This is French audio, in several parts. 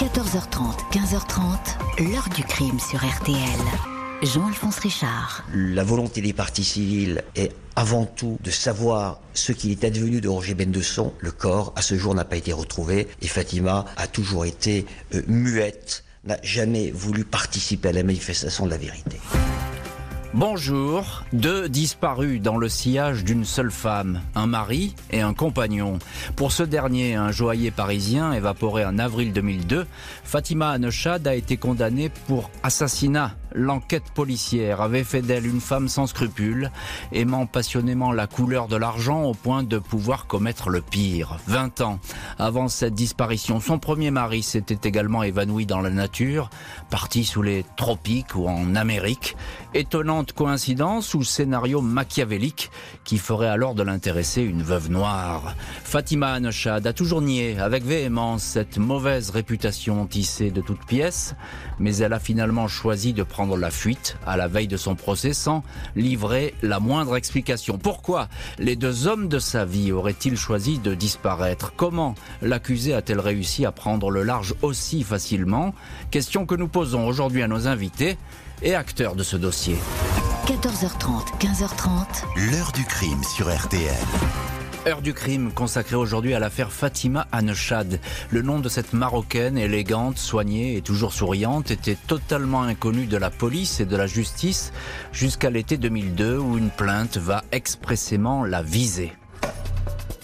14h30, 15h30, l'heure du crime sur RTL. Jean-Alphonse Richard. La volonté des parties civiles est avant tout de savoir ce qu'il est advenu de Roger Bendesson. Le corps, à ce jour, n'a pas été retrouvé et Fatima a toujours été euh, muette, n'a jamais voulu participer à la manifestation de la vérité. Bonjour, deux disparus dans le sillage d'une seule femme, un mari et un compagnon. Pour ce dernier, un joaillier parisien évaporé en avril 2002, Fatima Anechad a été condamnée pour assassinat l'enquête policière avait fait d'elle une femme sans scrupules, aimant passionnément la couleur de l'argent au point de pouvoir commettre le pire. 20 ans avant cette disparition, son premier mari s'était également évanoui dans la nature, parti sous les tropiques ou en Amérique. Étonnante coïncidence ou scénario machiavélique qui ferait alors de l'intéresser une veuve noire. Fatima Anechad a toujours nié avec véhémence cette mauvaise réputation tissée de toutes pièces, mais elle a finalement choisi de prendre la fuite à la veille de son procès sans livrer la moindre explication. Pourquoi les deux hommes de sa vie auraient-ils choisi de disparaître? Comment l'accusé a-t-elle réussi à prendre le large aussi facilement? Question que nous posons aujourd'hui à nos invités et acteurs de ce dossier. 14h30, 15h30. L'heure du crime sur RTL. Heure du crime consacrée aujourd'hui à l'affaire Fatima Anechad. Le nom de cette Marocaine, élégante, soignée et toujours souriante, était totalement inconnu de la police et de la justice jusqu'à l'été 2002 où une plainte va expressément la viser.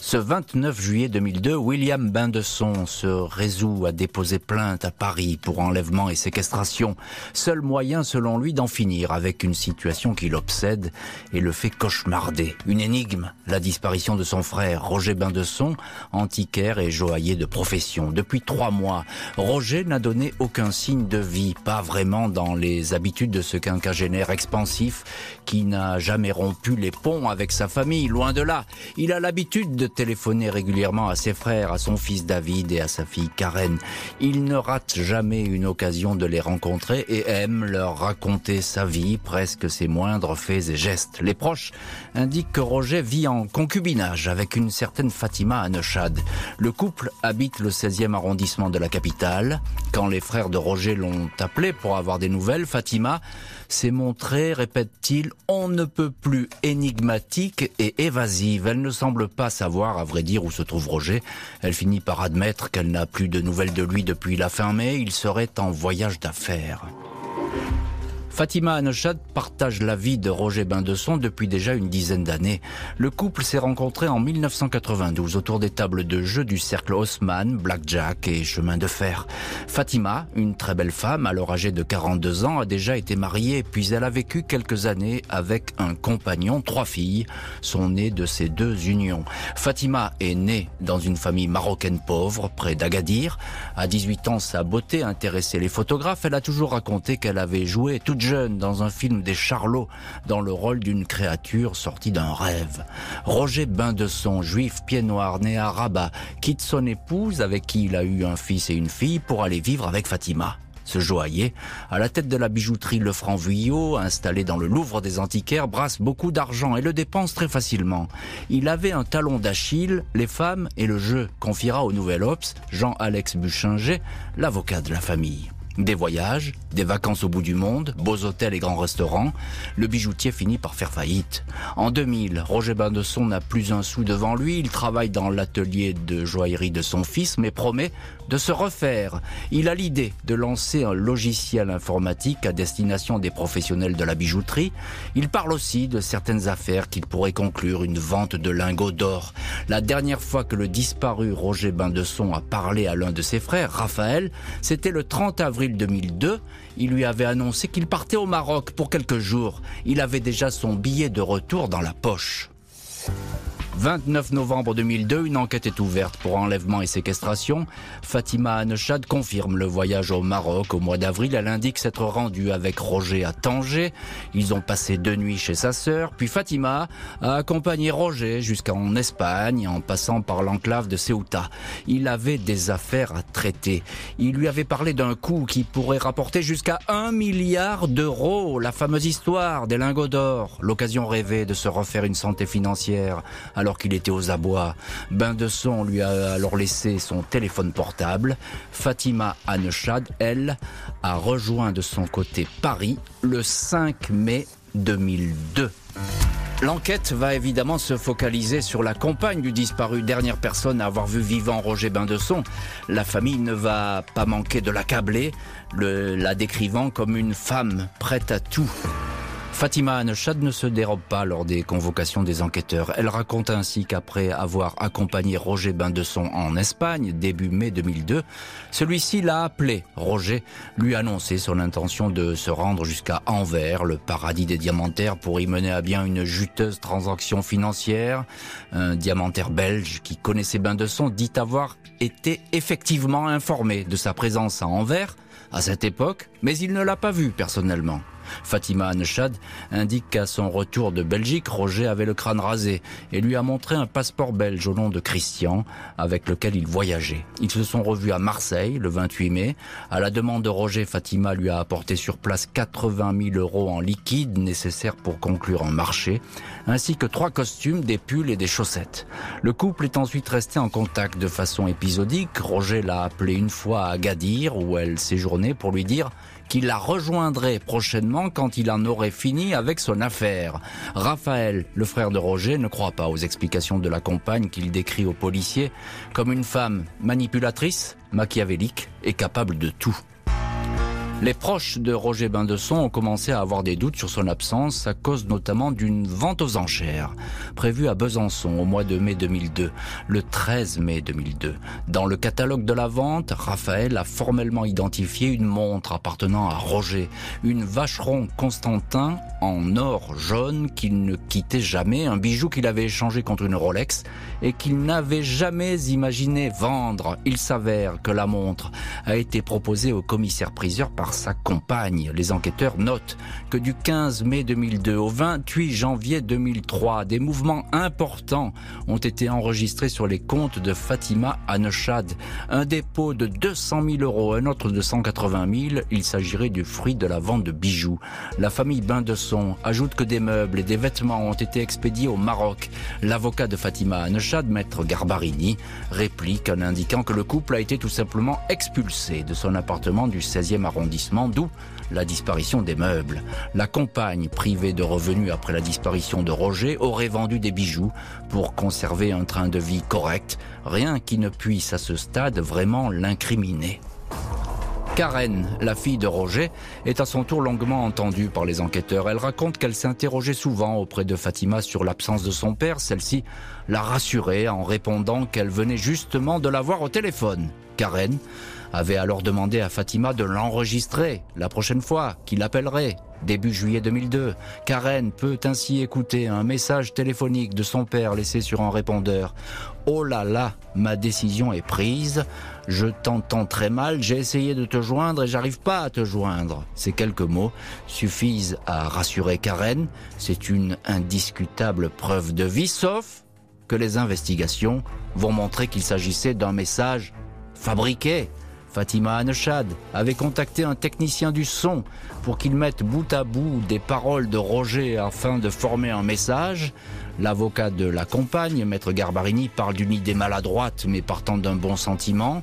Ce 29 juillet 2002, William Bindesson se résout à déposer plainte à Paris pour enlèvement et séquestration. Seul moyen, selon lui, d'en finir avec une situation qui l'obsède et le fait cauchemarder. Une énigme, la disparition de son frère, Roger Bindesson, antiquaire et joaillier de profession. Depuis trois mois, Roger n'a donné aucun signe de vie, pas vraiment dans les habitudes de ce quinquagénaire expansif qui n'a jamais rompu les ponts avec sa famille, loin de là. Il a l'habitude de téléphoner régulièrement à ses frères, à son fils David et à sa fille Karen. Il ne rate jamais une occasion de les rencontrer et aime leur raconter sa vie, presque ses moindres faits et gestes. Les proches indiquent que Roger vit en concubinage avec une certaine Fatima Anechad. Le couple habite le 16e arrondissement de la capitale. Quand les frères de Roger l'ont appelé pour avoir des nouvelles, Fatima s'est montrée, répète-t-il, on ne peut plus énigmatique et évasive. Elle ne semble pas savoir, à vrai dire, où se trouve Roger. Elle finit par admettre qu'elle n'a plus de nouvelles de lui depuis la fin mai. Il serait en voyage d'affaires. Fatima Anechad partage la vie de Roger Bindesson depuis déjà une dizaine d'années. Le couple s'est rencontré en 1992 autour des tables de jeu du cercle Haussmann, Blackjack et Chemin de Fer. Fatima, une très belle femme, alors âgée de 42 ans, a déjà été mariée puis elle a vécu quelques années avec un compagnon, trois filles, sont nées de ces deux unions. Fatima est née dans une famille marocaine pauvre, près d'Agadir. À 18 ans, sa beauté intéressait les photographes. Elle a toujours raconté qu'elle avait joué toute dans un film des Charlots dans le rôle d'une créature sortie d'un rêve. Roger Bindesson, juif pied noir né à Rabat, quitte son épouse avec qui il a eu un fils et une fille pour aller vivre avec Fatima. Ce joaillier, à la tête de la bijouterie Le Franc Vuillot, installé dans le Louvre des Antiquaires, brasse beaucoup d'argent et le dépense très facilement. Il avait un talon d'Achille, les femmes et le jeu, confiera au Nouvel Ops Jean-Alex Buchinger, l'avocat de la famille. Des voyages, des vacances au bout du monde, beaux hôtels et grands restaurants, le bijoutier finit par faire faillite. En 2000, Roger Bindesson n'a plus un sou devant lui, il travaille dans l'atelier de joaillerie de son fils, mais promet de se refaire. Il a l'idée de lancer un logiciel informatique à destination des professionnels de la bijouterie. Il parle aussi de certaines affaires qu'il pourrait conclure une vente de lingots d'or. La dernière fois que le disparu Roger Bindesson a parlé à l'un de ses frères, Raphaël, c'était le 30 avril 2002, il lui avait annoncé qu'il partait au Maroc pour quelques jours. Il avait déjà son billet de retour dans la poche. 29 novembre 2002, une enquête est ouverte pour enlèvement et séquestration. Fatima Anechad confirme le voyage au Maroc au mois d'avril. Elle indique s'être rendue avec Roger à Tanger. Ils ont passé deux nuits chez sa sœur. Puis Fatima a accompagné Roger jusqu'en Espagne en passant par l'enclave de Ceuta. Il avait des affaires à traiter. Il lui avait parlé d'un coup qui pourrait rapporter jusqu'à un milliard d'euros. La fameuse histoire des lingots d'or. L'occasion rêvée de se refaire une santé financière. Alors qu'il était aux abois. Bain de lui a alors laissé son téléphone portable. Fatima Anechad, elle, a rejoint de son côté Paris le 5 mai 2002. L'enquête va évidemment se focaliser sur la compagne du disparu, dernière personne à avoir vu vivant Roger Bindesson. La famille ne va pas manquer de l'accabler, la décrivant comme une femme prête à tout. Fatima Anechad ne se dérobe pas lors des convocations des enquêteurs. Elle raconte ainsi qu'après avoir accompagné Roger Bindesson en Espagne, début mai 2002, celui-ci l'a appelé. Roger lui annonçait son intention de se rendre jusqu'à Anvers, le paradis des diamantaires, pour y mener à bien une juteuse transaction financière. Un diamantaire belge qui connaissait Bindesson dit avoir été effectivement informé de sa présence à Anvers à cette époque, mais il ne l'a pas vu personnellement. Fatima Anechad indique qu'à son retour de Belgique, Roger avait le crâne rasé et lui a montré un passeport belge au nom de Christian avec lequel il voyageait. Ils se sont revus à Marseille le 28 mai. À la demande de Roger, Fatima lui a apporté sur place 80 000 euros en liquide nécessaires pour conclure un marché, ainsi que trois costumes, des pulls et des chaussettes. Le couple est ensuite resté en contact de façon épisodique. Roger l'a appelé une fois à Agadir où elle séjournait pour lui dire qu'il la rejoindrait prochainement quand il en aurait fini avec son affaire. Raphaël, le frère de Roger, ne croit pas aux explications de la compagne qu'il décrit aux policiers comme une femme manipulatrice, machiavélique et capable de tout. Les proches de Roger Bindesson ont commencé à avoir des doutes sur son absence à cause notamment d'une vente aux enchères prévue à Besançon au mois de mai 2002, le 13 mai 2002. Dans le catalogue de la vente, Raphaël a formellement identifié une montre appartenant à Roger, une vacheron Constantin en or jaune qu'il ne quittait jamais, un bijou qu'il avait échangé contre une Rolex et qu'il n'avait jamais imaginé vendre. Il s'avère que la montre a été proposée au commissaire-priseur par sa compagne. Les enquêteurs notent que du 15 mai 2002 au 28 janvier 2003, des mouvements importants ont été enregistrés sur les comptes de Fatima Anechad. Un dépôt de 200 000 euros, un autre de 180 000. Il s'agirait du fruit de la vente de bijoux. La famille Bain de Son ajoute que des meubles et des vêtements ont été expédiés au Maroc. L'avocat de Fatima Anechad, maître Garbarini, réplique en indiquant que le couple a été tout simplement expulsé de son appartement du 16e arrondissement d'où la disparition des meubles. La compagne, privée de revenus après la disparition de Roger, aurait vendu des bijoux pour conserver un train de vie correct, rien qui ne puisse à ce stade vraiment l'incriminer. Karen, la fille de Roger, est à son tour longuement entendue par les enquêteurs. Elle raconte qu'elle s'interrogeait souvent auprès de Fatima sur l'absence de son père. Celle-ci l'a rassurée en répondant qu'elle venait justement de la voir au téléphone. Karen avait alors demandé à Fatima de l'enregistrer la prochaine fois qu'il appellerait, début juillet 2002. Karen peut ainsi écouter un message téléphonique de son père laissé sur un répondeur. Oh là là, ma décision est prise, je t'entends très mal, j'ai essayé de te joindre et j'arrive pas à te joindre. Ces quelques mots suffisent à rassurer Karen, c'est une indiscutable preuve de vie, sauf que les investigations vont montrer qu'il s'agissait d'un message fabriqué Fatima Anechad avait contacté un technicien du son pour qu'il mette bout à bout des paroles de Roger afin de former un message. L'avocat de la compagne, maître Garbarini, parle d'une idée maladroite mais partant d'un bon sentiment.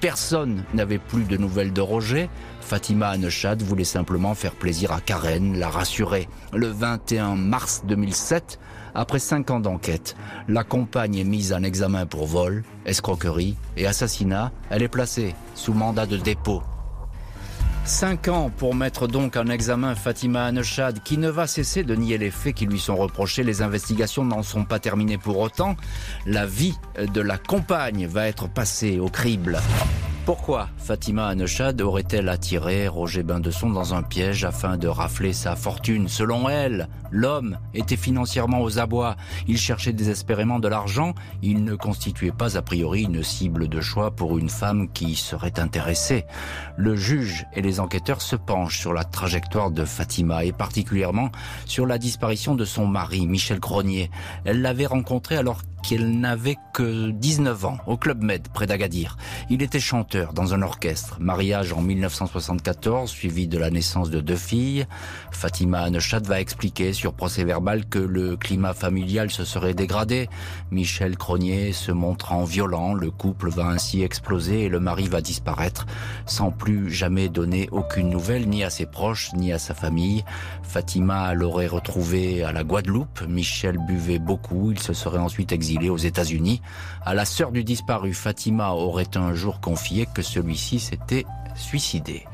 Personne n'avait plus de nouvelles de Roger. Fatima Anechad voulait simplement faire plaisir à Karen, la rassurer. Le 21 mars 2007, après cinq ans d'enquête, la compagne est mise en examen pour vol, escroquerie et assassinat. Elle est placée sous mandat de dépôt. Cinq ans pour mettre donc en examen Fatima Anechad, qui ne va cesser de nier les faits qui lui sont reprochés. Les investigations n'en sont pas terminées pour autant. La vie de la compagne va être passée au crible. Pourquoi Fatima Anechad aurait-elle attiré Roger Bindesson dans un piège afin de rafler sa fortune Selon elle, l'homme était financièrement aux abois. Il cherchait désespérément de l'argent. Il ne constituait pas a priori une cible de choix pour une femme qui serait intéressée. Le juge et les enquêteurs se penchent sur la trajectoire de Fatima et particulièrement sur la disparition de son mari, Michel Grenier. Elle l'avait rencontré alors qu'elle n'avait que 19 ans, au Club Med, près d'Agadir. Il était chanteur dans un orchestre. Mariage en 1974, suivi de la naissance de deux filles. Fatima Anechat va expliquer sur procès verbal que le climat familial se serait dégradé. Michel Cronier se montrant violent, le couple va ainsi exploser et le mari va disparaître sans plus jamais donner aucune nouvelle ni à ses proches ni à sa famille. Fatima l'aurait retrouvé à la Guadeloupe. Michel buvait beaucoup. Il se serait ensuite exilé aux États-Unis. À la sœur du disparu, Fatima aurait un jour confié que celui-ci s'était suicidé.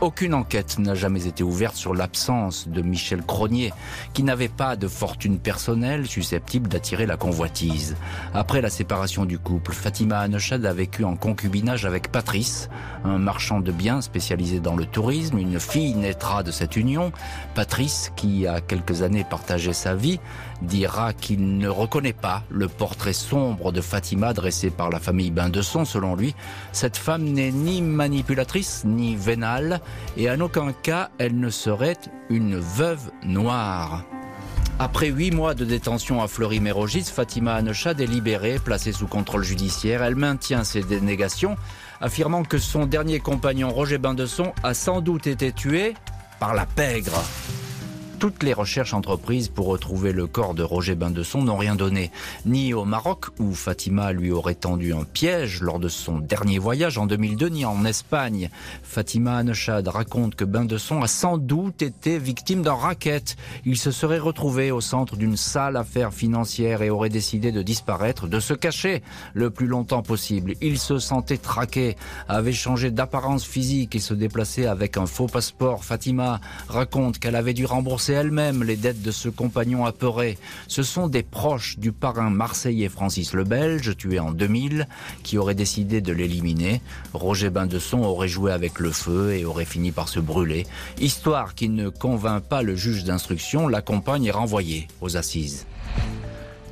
Aucune enquête n'a jamais été ouverte sur l'absence de Michel Cronier, qui n'avait pas de fortune personnelle susceptible d'attirer la convoitise. Après la séparation du couple, Fatima Anechad a vécu en concubinage avec Patrice, un marchand de biens spécialisé dans le tourisme. Une fille naîtra de cette union. Patrice, qui a quelques années partagé sa vie, dira qu'il ne reconnaît pas le portrait sombre de Fatima dressé par la famille Bain-de-Son. Selon lui, cette femme n'est ni manipulatrice ni vénale et en aucun cas elle ne serait une veuve noire. Après huit mois de détention à Fleury-Mérogis, Fatima Anechad est libérée, placée sous contrôle judiciaire. Elle maintient ses dénégations, affirmant que son dernier compagnon Roger Bain-de-Son a sans doute été tué par la pègre. Toutes les recherches entreprises pour retrouver le corps de Roger Bain-de-Son n'ont rien donné, ni au Maroc, où Fatima lui aurait tendu un piège lors de son dernier voyage en 2002, ni en Espagne. Fatima Anechad raconte que Bain-de-Son a sans doute été victime d'un racket. Il se serait retrouvé au centre d'une sale affaire financière et aurait décidé de disparaître, de se cacher le plus longtemps possible. Il se sentait traqué, avait changé d'apparence physique et se déplaçait avec un faux passeport. Fatima raconte qu'elle avait dû rembourser elle-même les dettes de ce compagnon apeuré. Ce sont des proches du parrain marseillais Francis le Belge, tué en 2000, qui auraient décidé de l'éliminer. Roger Bain-de-Son aurait joué avec le feu et aurait fini par se brûler. Histoire qui ne convainc pas le juge d'instruction, la compagne est renvoyée aux assises.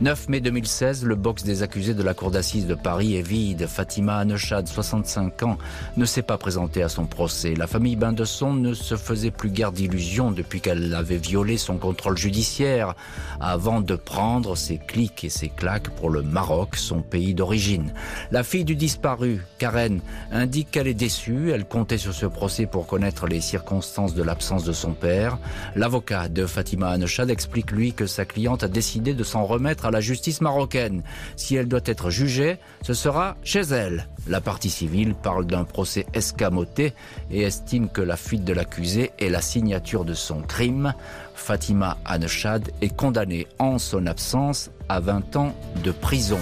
9 mai 2016, le box des accusés de la cour d'assises de Paris est vide. Fatima Anechad, 65 ans, ne s'est pas présentée à son procès. La famille Bain-de-Son ne se faisait plus guère d'illusions depuis qu'elle avait violé son contrôle judiciaire avant de prendre ses clics et ses claques pour le Maroc, son pays d'origine. La fille du disparu, Karen, indique qu'elle est déçue. Elle comptait sur ce procès pour connaître les circonstances de l'absence de son père. L'avocat de Fatima Anechad explique lui que sa cliente a décidé de s'en remettre la justice marocaine. Si elle doit être jugée, ce sera chez elle. La partie civile parle d'un procès escamoté et estime que la fuite de l'accusé est la signature de son crime. Fatima Anechad est condamnée en son absence à 20 ans de prison.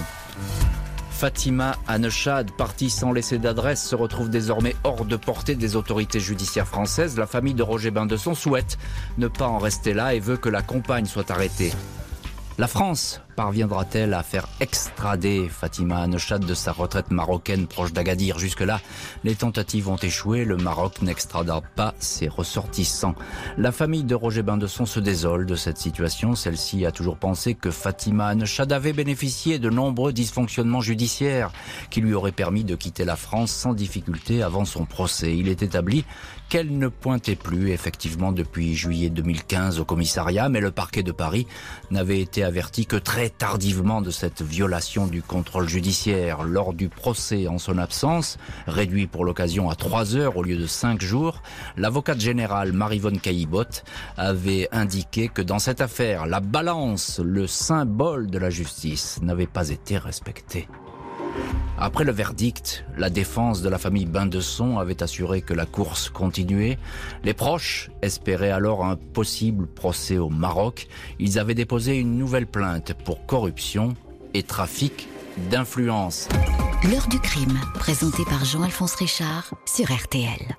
Fatima Anechad, partie sans laisser d'adresse, se retrouve désormais hors de portée des autorités judiciaires françaises. La famille de Roger Bain-de-Son souhaite ne pas en rester là et veut que la compagne soit arrêtée. La France parviendra-t-elle à faire extrader Fatima Anechad de sa retraite marocaine proche d'Agadir? Jusque-là, les tentatives ont échoué. Le Maroc n'extrada pas ses ressortissants. La famille de Roger Bain-de-Son se désole de cette situation. Celle-ci a toujours pensé que Fatima Anechad avait bénéficié de nombreux dysfonctionnements judiciaires qui lui auraient permis de quitter la France sans difficulté avant son procès. Il est établi qu'elle ne pointait plus effectivement depuis juillet 2015 au commissariat, mais le parquet de Paris n'avait été averti que très tardivement de cette violation du contrôle judiciaire lors du procès en son absence, réduit pour l'occasion à trois heures au lieu de cinq jours, l'avocate générale Marivonne Caillibot avait indiqué que dans cette affaire, la balance, le symbole de la justice, n'avait pas été respectée. Après le verdict, la défense de la famille Bain-de-Son avait assuré que la course continuait. Les proches espéraient alors un possible procès au Maroc. Ils avaient déposé une nouvelle plainte pour corruption et trafic d'influence. L'heure du crime, présenté par Jean-Alphonse Richard sur RTL.